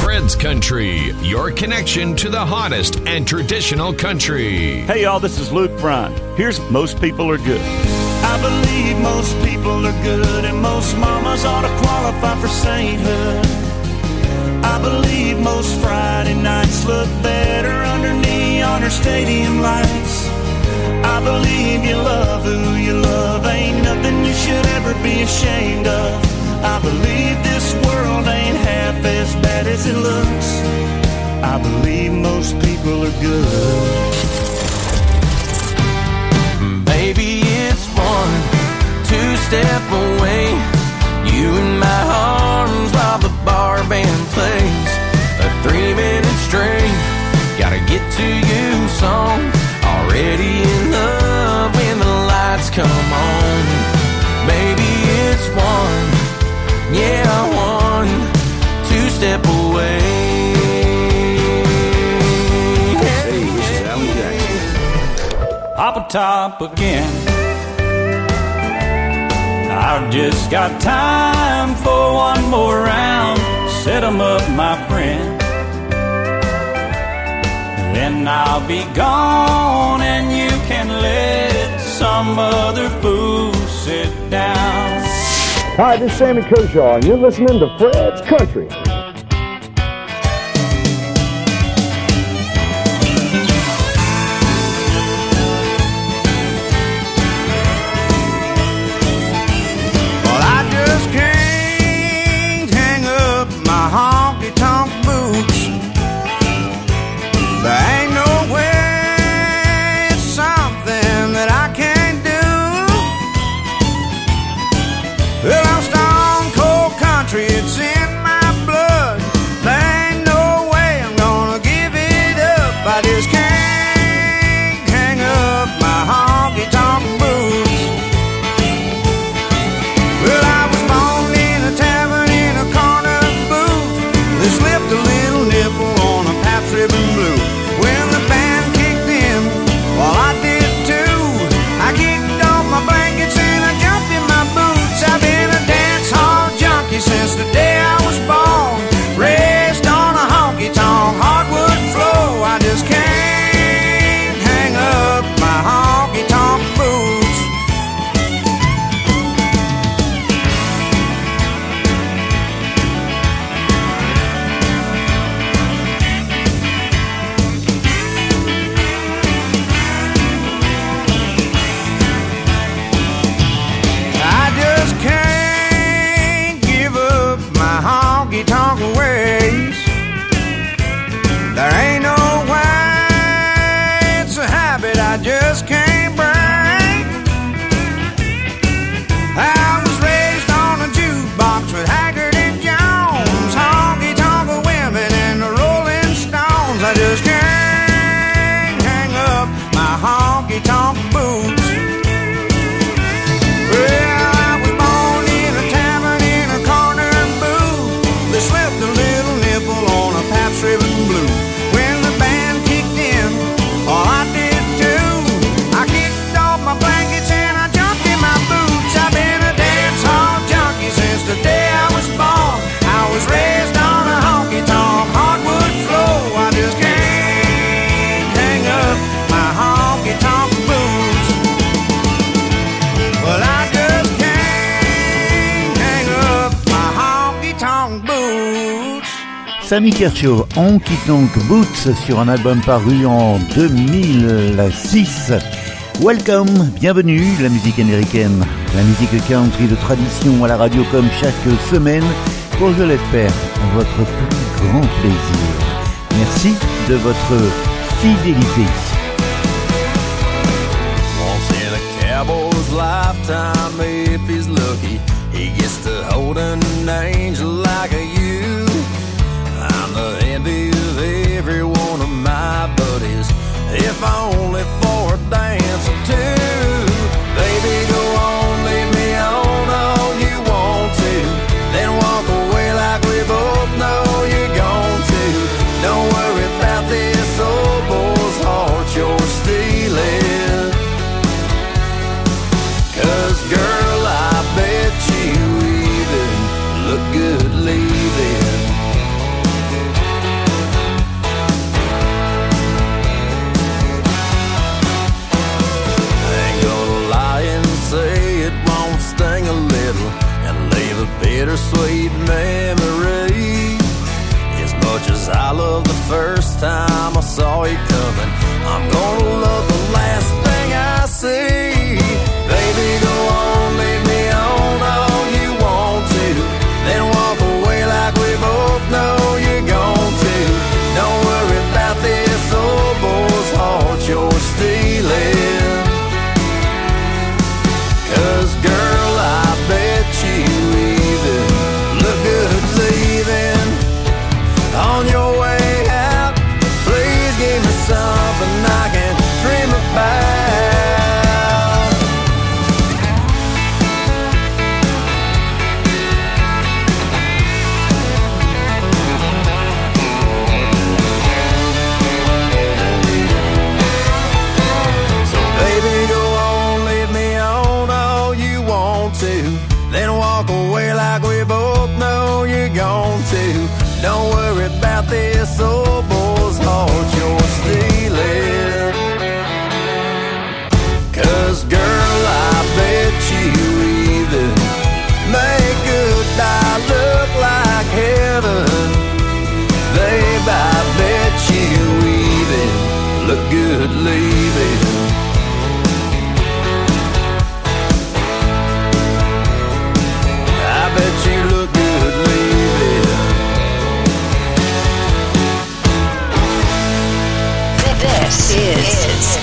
Fred's Country, your connection to the hottest and traditional country. Hey, y'all, this is Luke Bryan. Here's Most People Are Good. I believe most people are good, and most mamas ought to qualify for sainthood. I believe most Friday nights look better under neon or stadium lights. I believe you love who you love, ain't nothing you should ever be ashamed of. I believe this world ain't half as bad as it looks. I believe most people are good. Baby, it's one, two step away. You in my arms while the bar band plays. A three minute straight. Gotta get to you song. Already in love when the lights come on. Baby, it's one, yeah, step away. Hey, this is Alan Jackson. Pop a Top again. I've just got time for one more round. Set 'em up, my friend. Then I'll be gone and you can let some other fool sit down. Hi, this is Sammy Kershaw, and you're listening to Fred's Country. Sammy Kershaw, Honky Tonk Boots, sur un album paru en 2006. Welcome, bienvenue, la musique américaine, la musique country de tradition à la radio comme chaque semaine, pour, je l'espère, votre plus grand plaisir. Merci de votre fidélité. The envy of every one of my buddies, if only for a dance or two. Baby, go on, leave me on all you want to, then walk away bittersweet memory. As much as I love the first time I saw you coming, I'm gonna love the last thing I see.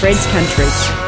Fred's Country.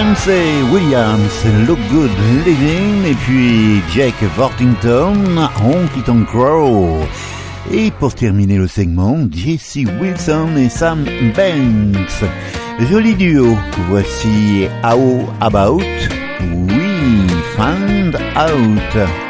Chancey Williams, Look Good Living, et puis Jake Worthington, Honky Tonk Crow. Et pour terminer le segment, Jesse Wilson et Sam Banks. Joli duo, voici How About We Find Out.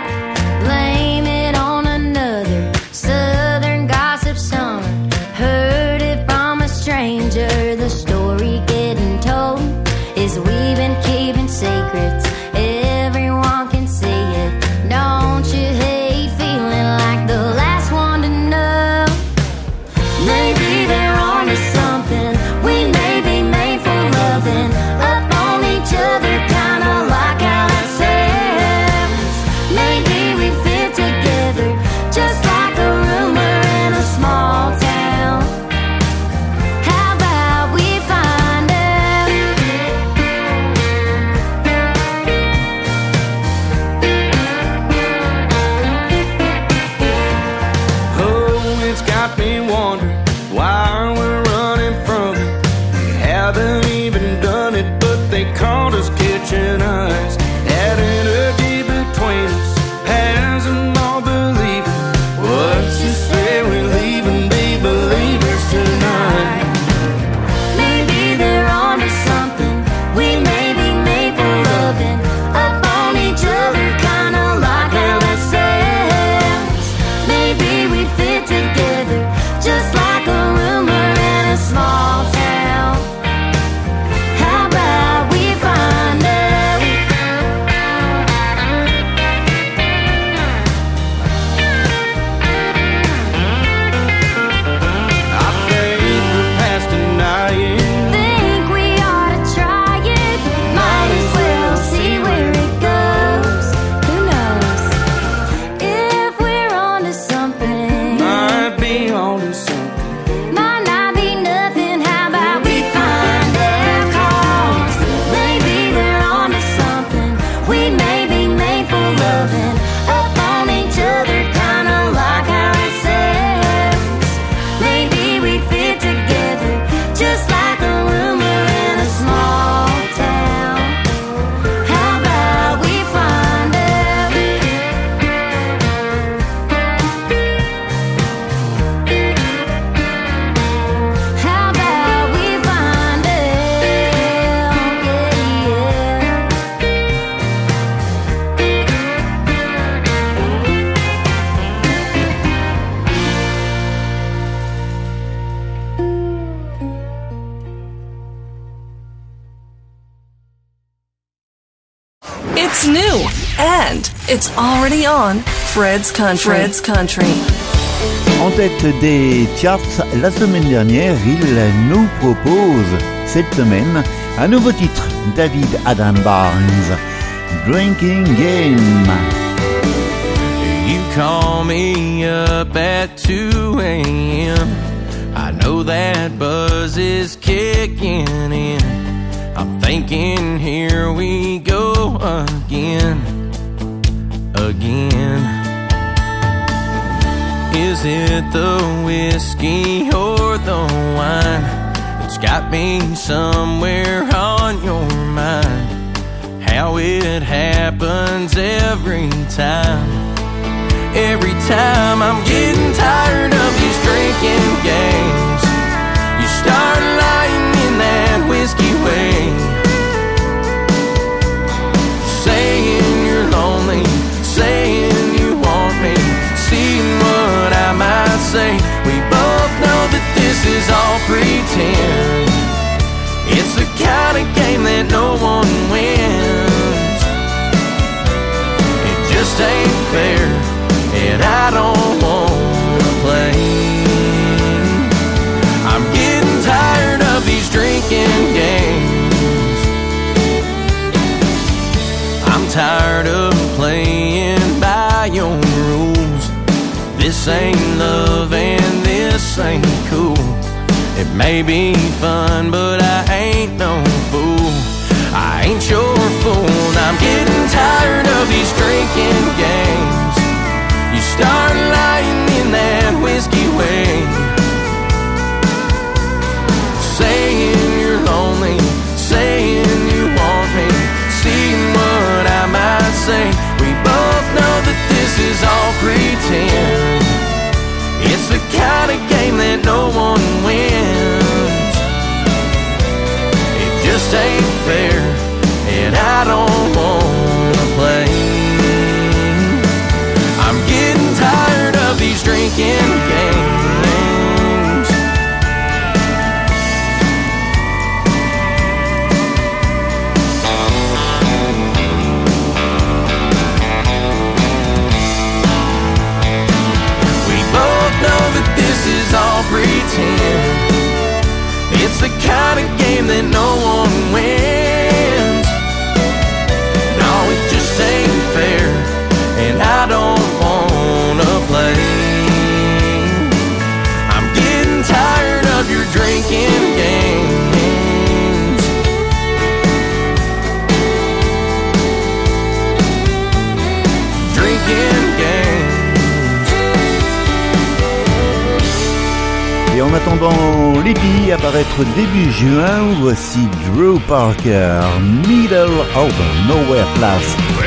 Already on Fred's Country. Fred's Country. En tête des charts la semaine dernière, il nous propose cette semaine un nouveau titre, David Adam Barnes, Drinking Game. You call me up at 2 a.m. I know that buzz is kicking in. I'm thinking, here we go again. Again. Is it the whiskey or the wine that's got me somewhere on your mind? How it happens every time. Every time I'm getting tired of these drinking games. You start lying in that whiskey way. Say. We both know that this is all pretend. It's the kind of game that no one wins. It just ain't fair, and I don't wanna play. I'm getting tired of these drinking games. I'm tired of playing by your. This ain't love and this ain't cool. It may be fun, but I ain't no fool. I ain't your fool. I'm getting tired of these drinking games. You start lying in that whiskey way. Au début juin, voici Drew Parker, Middle of Nowhere Place.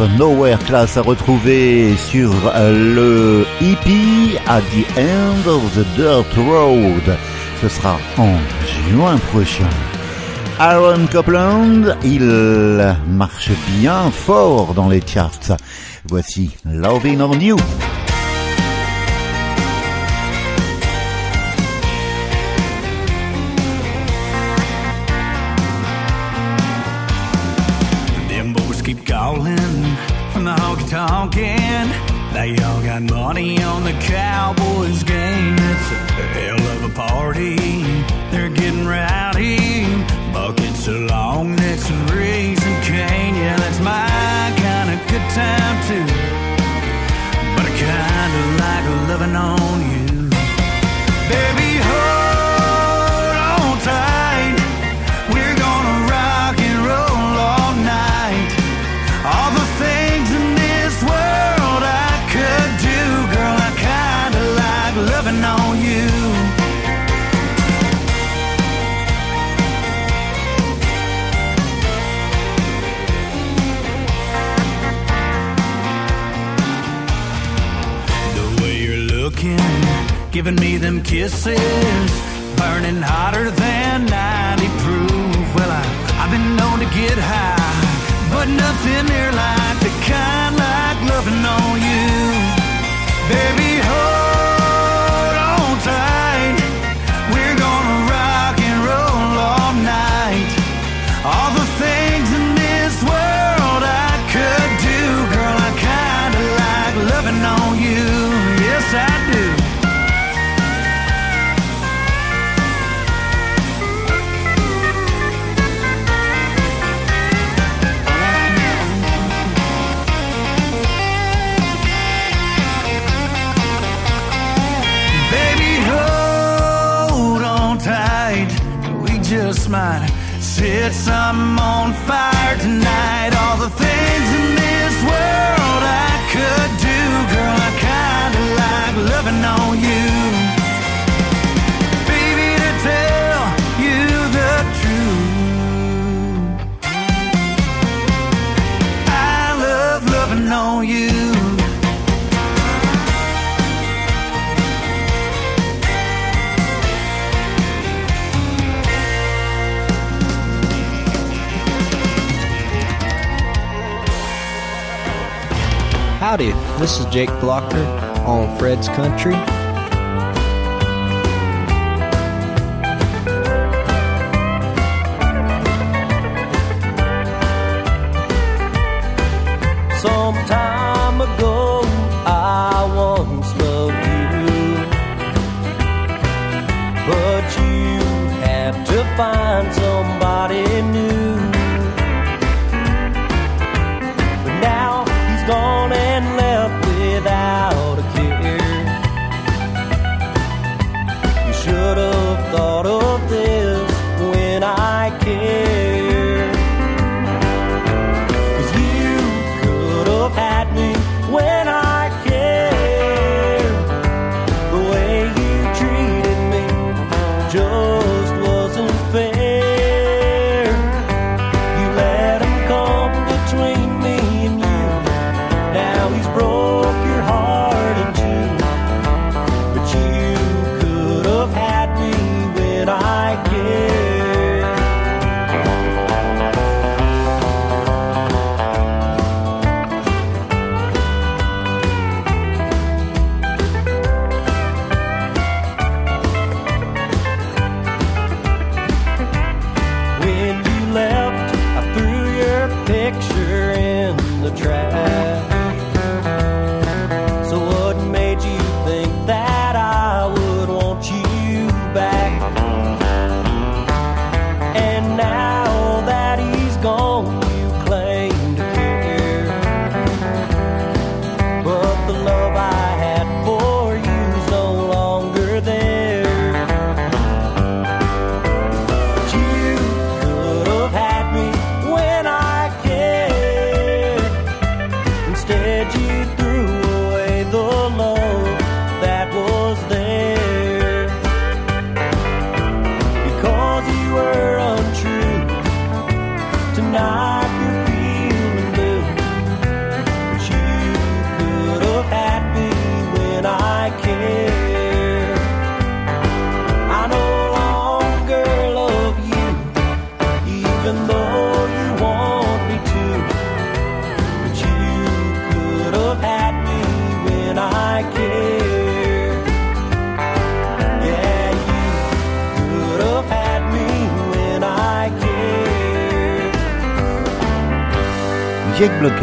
Nowhere Class à retrouver sur euh, le EP At the End of the Dirt Road. Ce sera en juin prochain. Aaron Copland, il marche bien fort dans les charts. Voici Loving on You. kisses burning hotter than 90 proof. Well, I, I've been known to get high, but nothing near like the kind like loving on you. Baby, hold someone This is Jake Blocker on Fred's Country.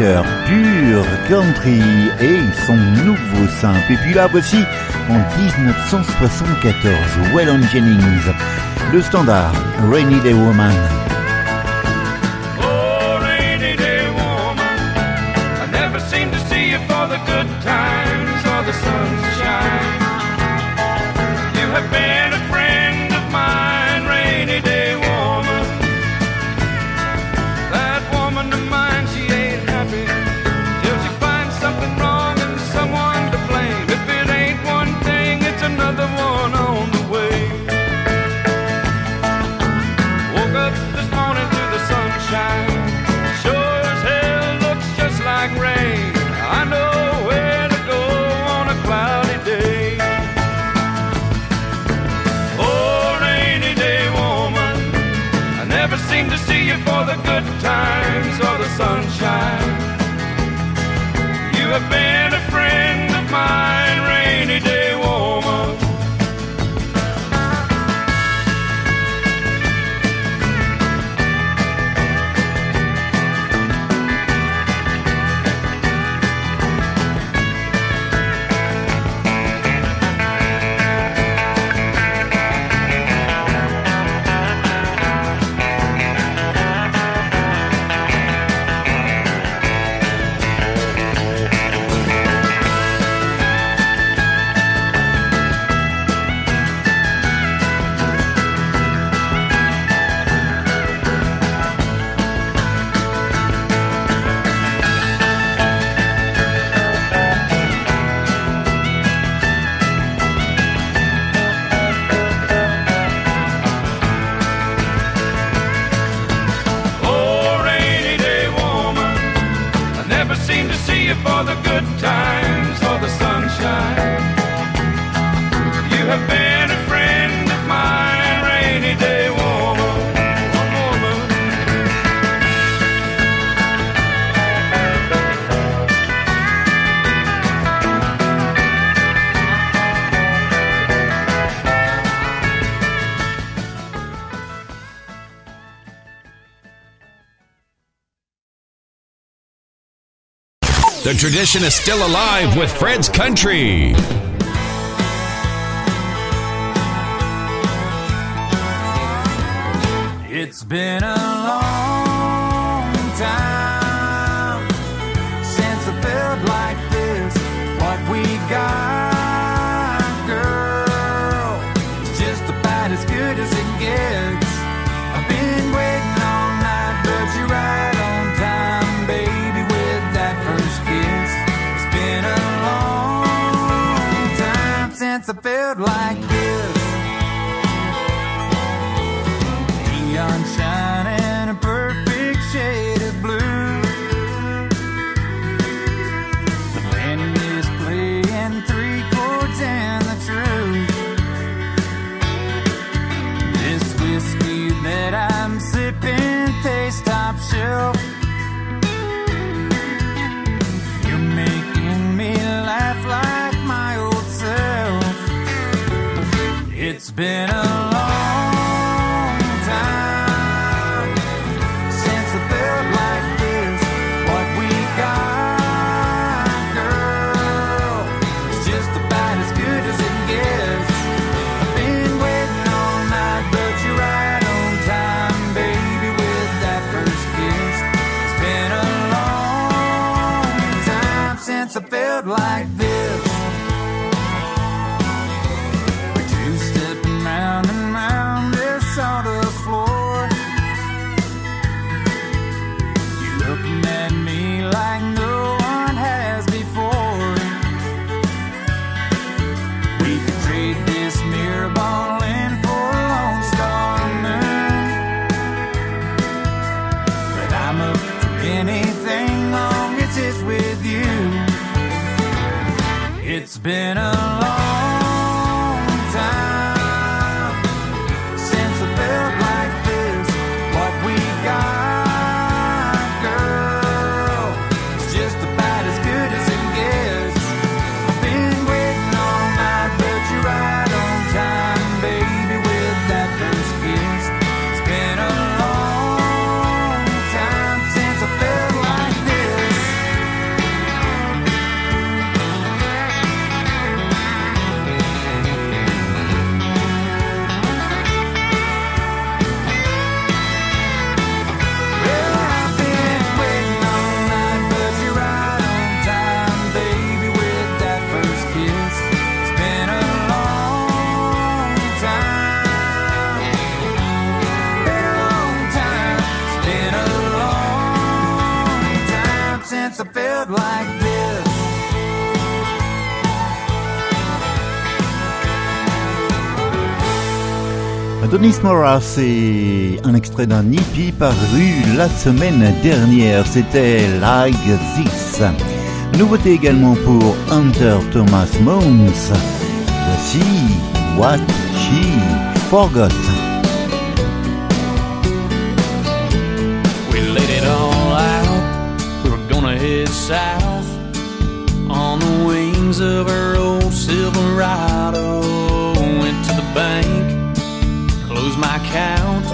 cœur pur country et son nouveau simple. Et puis là, voici en 1974 Waylon Jennings, le standard Rainy Day Woman. tradition is still alive with Fred's Country. It's been a long Chris c'est un extrait d'un hippie paru la semaine dernière. C'était Like This. Nouveauté également pour Hunter Thomas Moons. Voici What She Forgot. We laid it all out. Were gonna head south on the wings of our old Silverado. Went to the bank. lose my count.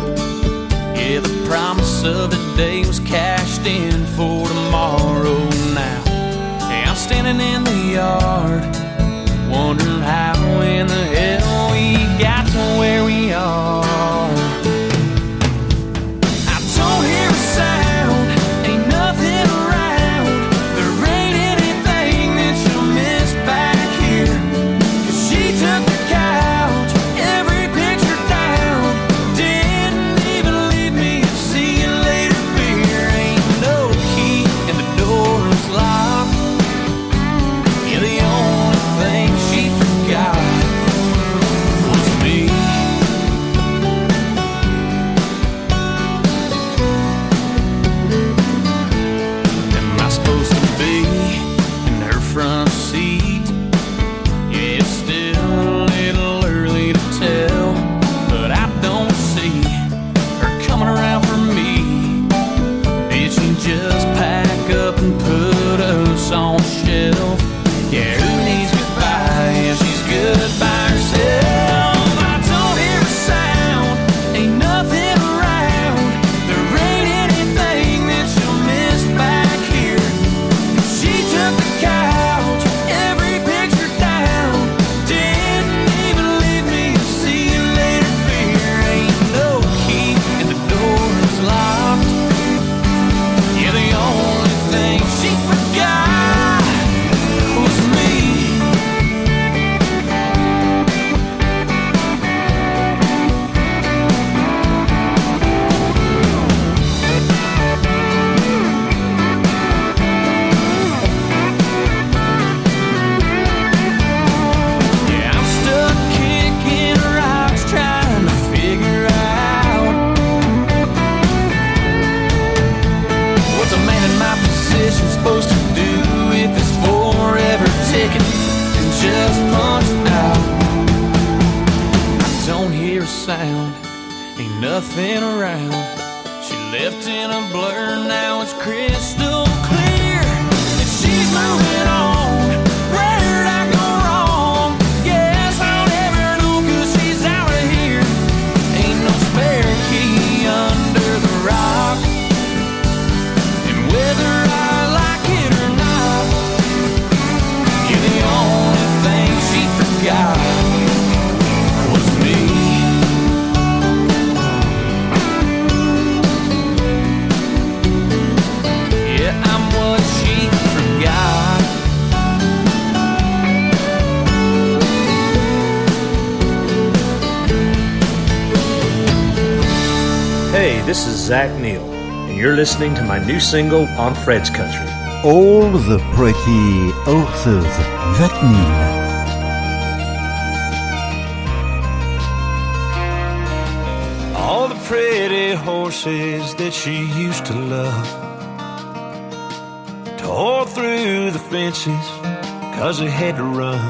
Yeah, the promise of today was cashed in for tomorrow now. Hey, I'm standing in the yard, wondering how in the hell we got to where we are. And you're listening to my new single on Fred's Country. All the Pretty Horses, Zach Neil. All the pretty horses that she used to love tore through the fences cause they had to run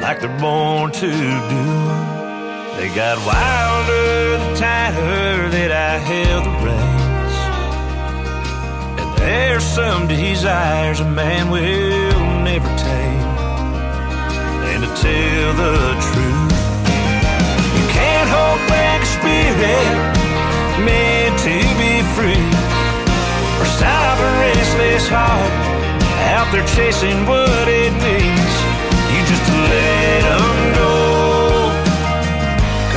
like they're born to do. They got wilder the tighter that I held the reins. And there's some desires a man will never tame. And to tell the truth, you can't hold back a spirit meant to be free. Or stop a restless heart out there chasing what it needs.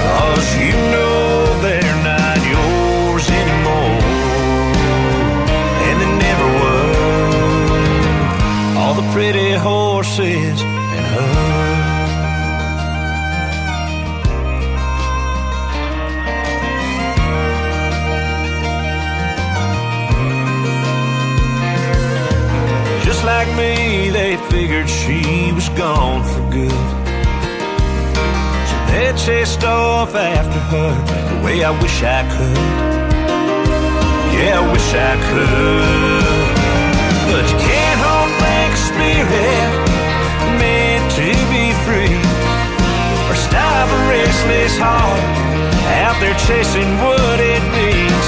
Cause you know they're not yours anymore. And they never were. All the pretty horses and her. Just like me, they figured she was gone for good. They chased off after her the way I wish I could. Yeah, I wish I could. But you can't hold back a spirit meant to be free. Or stop a restless heart out there chasing what it needs.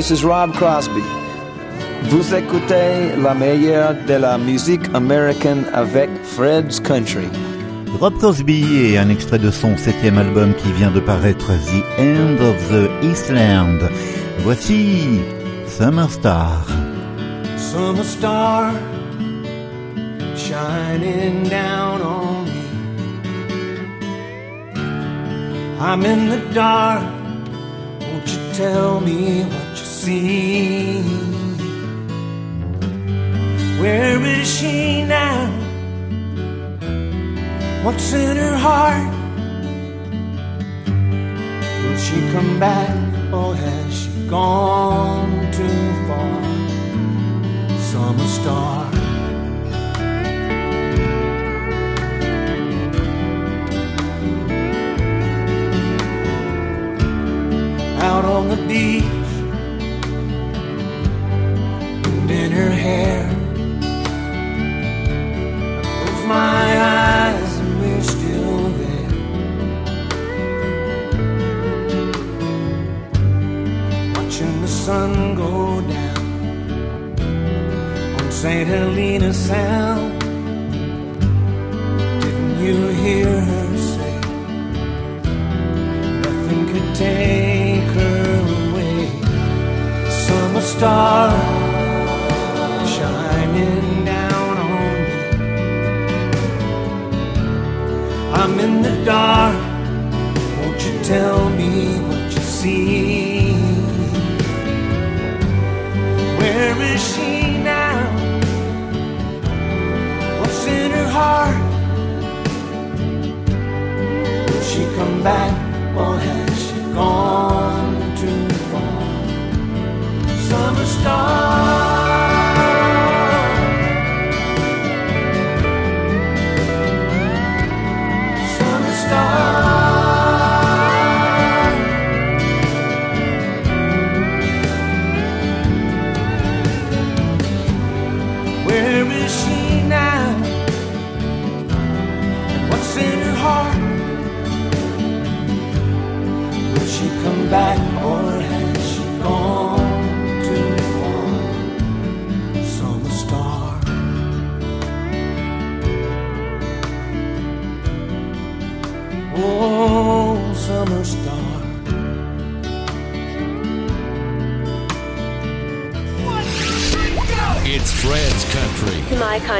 This is Rob Crosby. Vous écoutez la meilleure de la musique américaine avec Fred's Country. Rob Crosby et un extrait de son septième album qui vient de paraître The End of the Eastland. Voici Summer Star. Summer star shining down on me. I'm in the dark. Won't you tell me what you see? Where is she now? What's in her heart? Will she come back or has she gone too far? Summer star. Out on the beach, her hair. I close my eyes and we're still there. Watching the sun go down on St. Helena Sound. Didn't you hear her say nothing could take her away? Summer star I'm in the dark. Won't you tell me what you see? Where is she now? What's in her heart? Will she come back or has she gone too far? Summer star.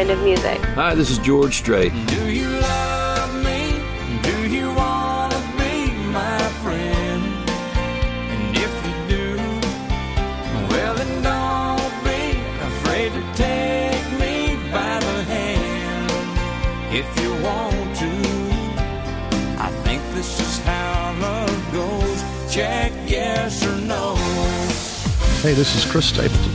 Kind of music. Hi, this is George Strait. Do you love me? Do you want to be my friend? And if you do, well, then don't be afraid to take me by the hand. If you want to, I think this is how love goes. Check yes or no. Hey, this is Chris Stapleton.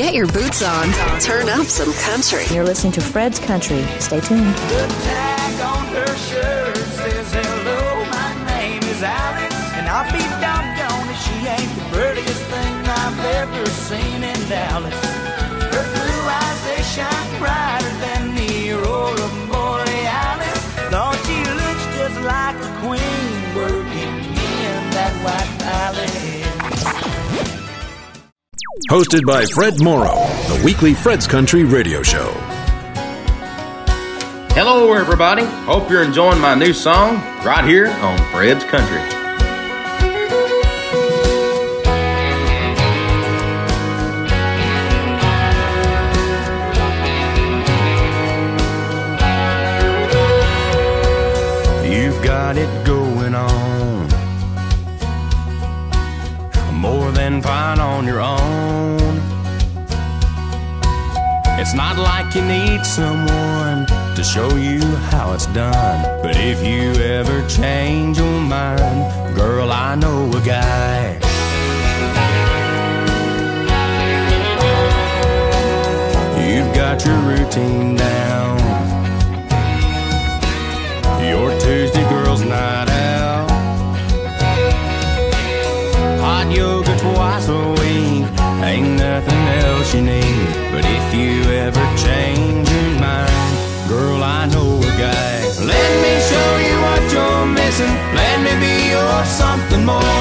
Get your boots on. Turn up some country. You're listening to Fred's Country. Stay tuned. The tag on her shirt says, Hello, my name is Alice. And I'll be doggone if she ain't the prettiest thing I've ever seen in Dallas. Her blue eyes, they shine brighter than the aurora borealis. Lord, she looks just like a queen working in that white Hosted by Fred Morrow, the weekly Fred's Country radio show. Hello, everybody. Hope you're enjoying my new song right here on Fred's Country. More.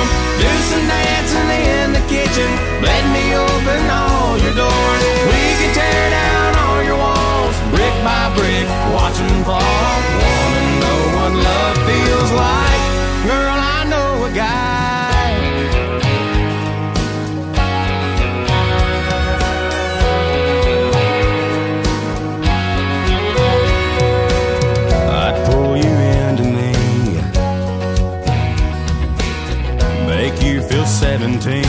Make 17.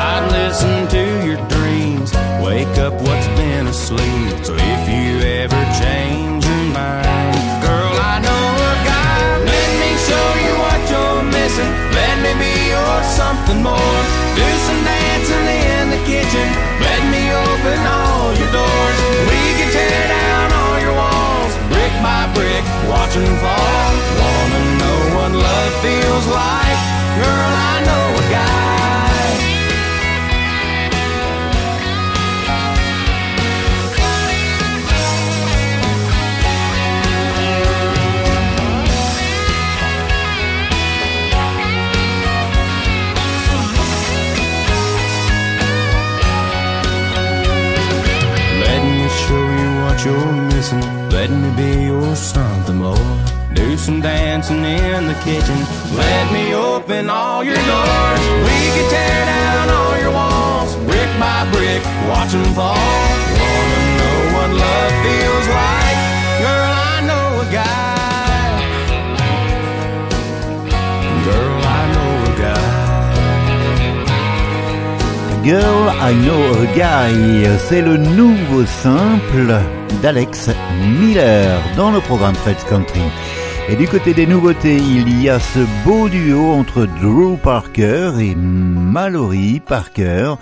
I'd listen to your dreams, wake up what's been asleep. So if you ever change your mind, feels like? Girl, I know a guy. Let me show you what you're missing. Let me be your something more. Some dancing in the kitchen. Let me open all your doors. We can tear down all your walls, brick by brick, watch 'em fall. Wanna know what love feels like? Girl, I know a guy. Girl, I know a guy. Girl, I Know a Guy, c'est le nouveau simple d'Alex Miller dans le programme Fred's Country. Et du côté des nouveautés, il y a ce beau duo entre Drew Parker et Mallory Parker,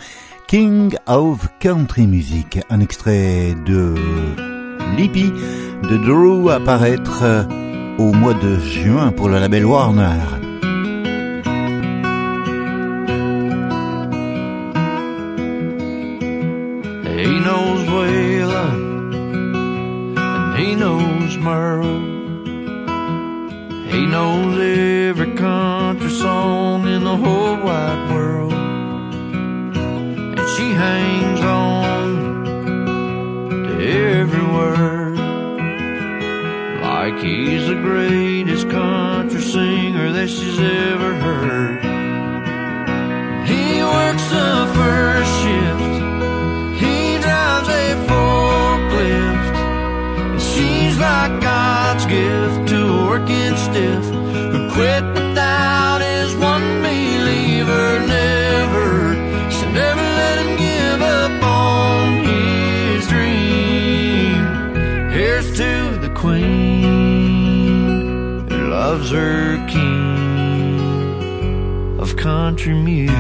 King of Country Music. Un extrait de Lippy de Drew apparaître au mois de juin pour le label Warner. Knows every country song in the whole wide world. And she hangs on to every word like he's the greatest country singer that she's ever heard. Loves her king of country music.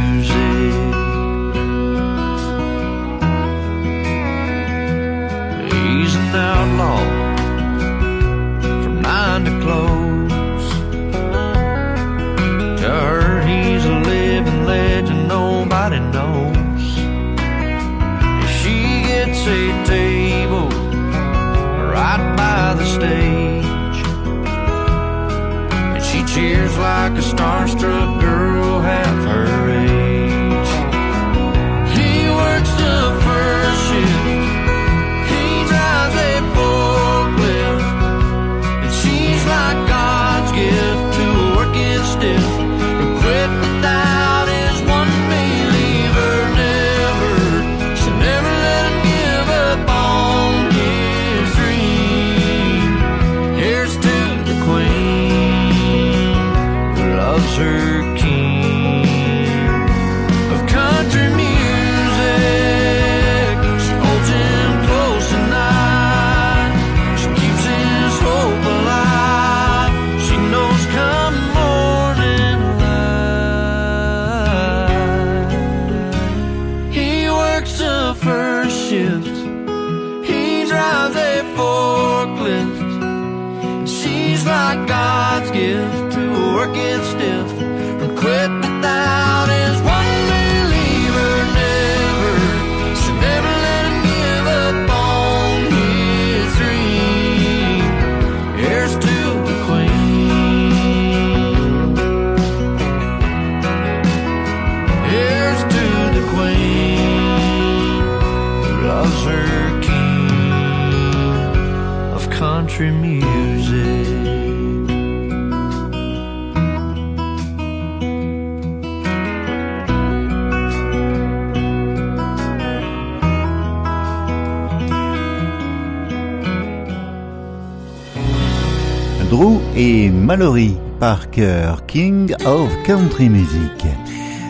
Mallory Parker, King of Country Music.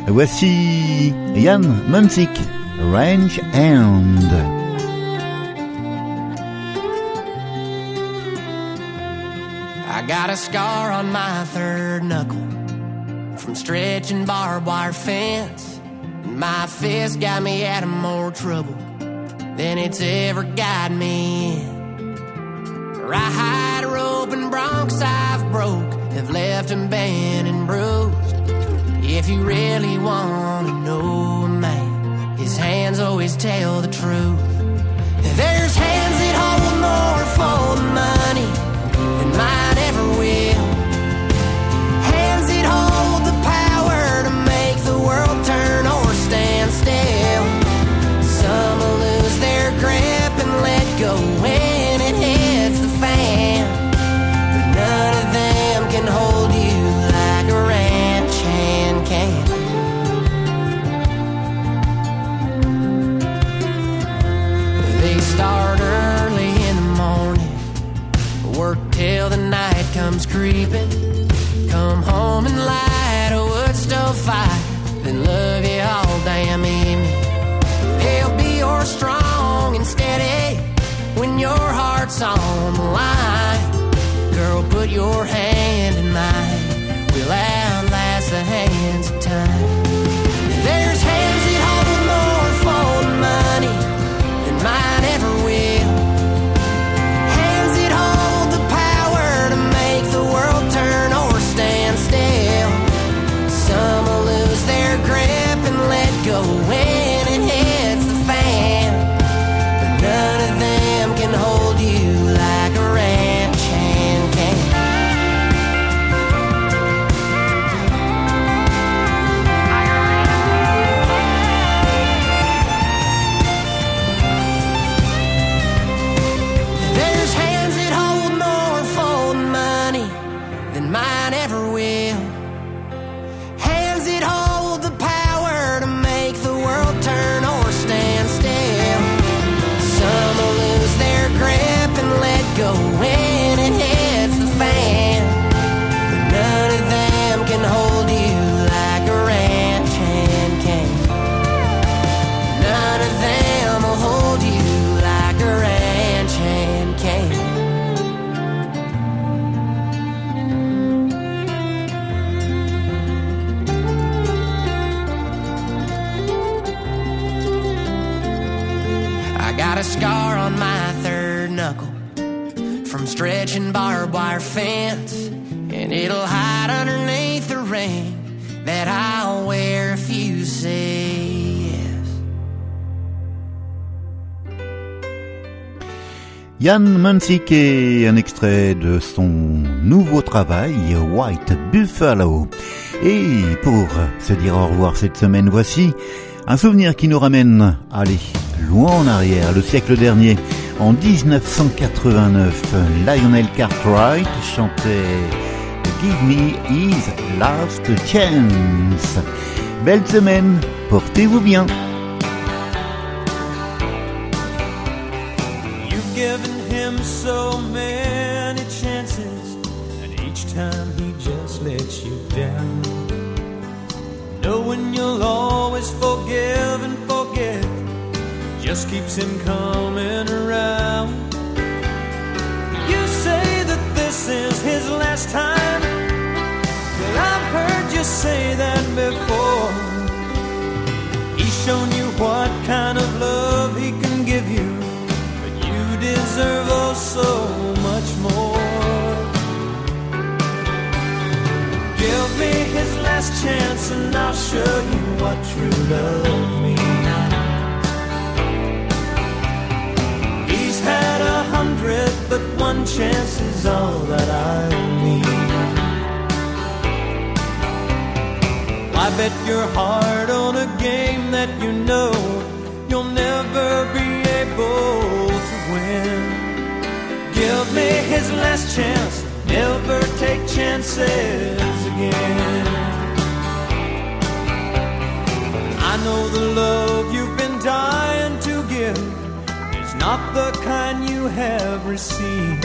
Voici Ian Munsick, Ranch Hand. I got a scar on my third knuckle from stretching barbed wire fence. My fist got me out of more trouble than it's ever got me in. Ride rope and broncs I've broke have left him bent and bruised. If you really want to know a man, his hands always tell the truth. There's hands that hold more for money than mine fire, then love you all damn evening. They'll be your strong and steady when your heart's on the line. Girl, put your hand in mine. We'll outlast the hands Yann Munsick et un extrait de son nouveau travail, White Buffalo. Et pour se dire au revoir cette semaine, voici un souvenir qui nous ramène, allez, loin en arrière, le siècle dernier. En 1989, Lionel Cartwright chantait Give Me His Last Chance. Belle semaine, portez-vous bien. Each time he just lets you down. Knowing you'll always forgive and forget just keeps him coming around. You say that this is his last time, but I've heard you say that before. He's shown you what kind of love he can give you, but you deserve oh so much more. Me his last chance and I'll show you what true love means. He's had a hundred, but one chance is all that I need. I bet your heart on a game that you know you'll never be able to win. Give me his last chance, never take chances again. I know the love you've been dying to give is not the kind you have received.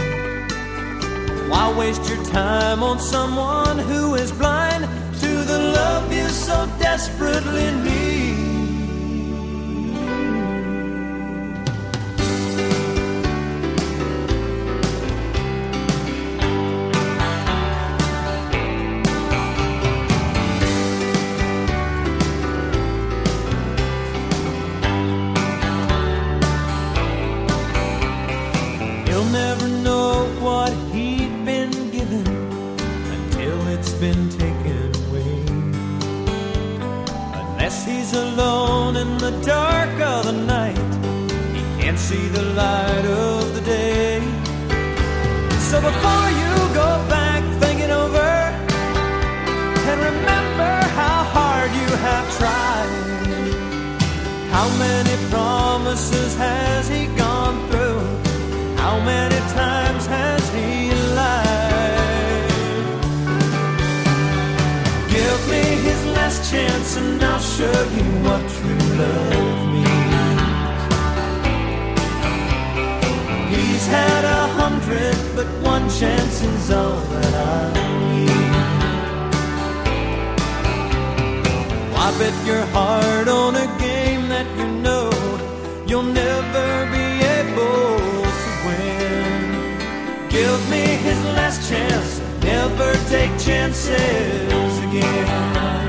Why waste your time on someone who is blind to the love you so desperately need? Dark of the night, he can't see the light of the day. So before you go back, think it over and remember how hard you have tried. How many promises has he gone through? How many times has he lied? Give me his last chance and I'll show you what love means. He's had a hundred, but one chance is all that I need. Why bet your heart on a game that you know you'll never be able to win? Give me his last chance, never take chances again.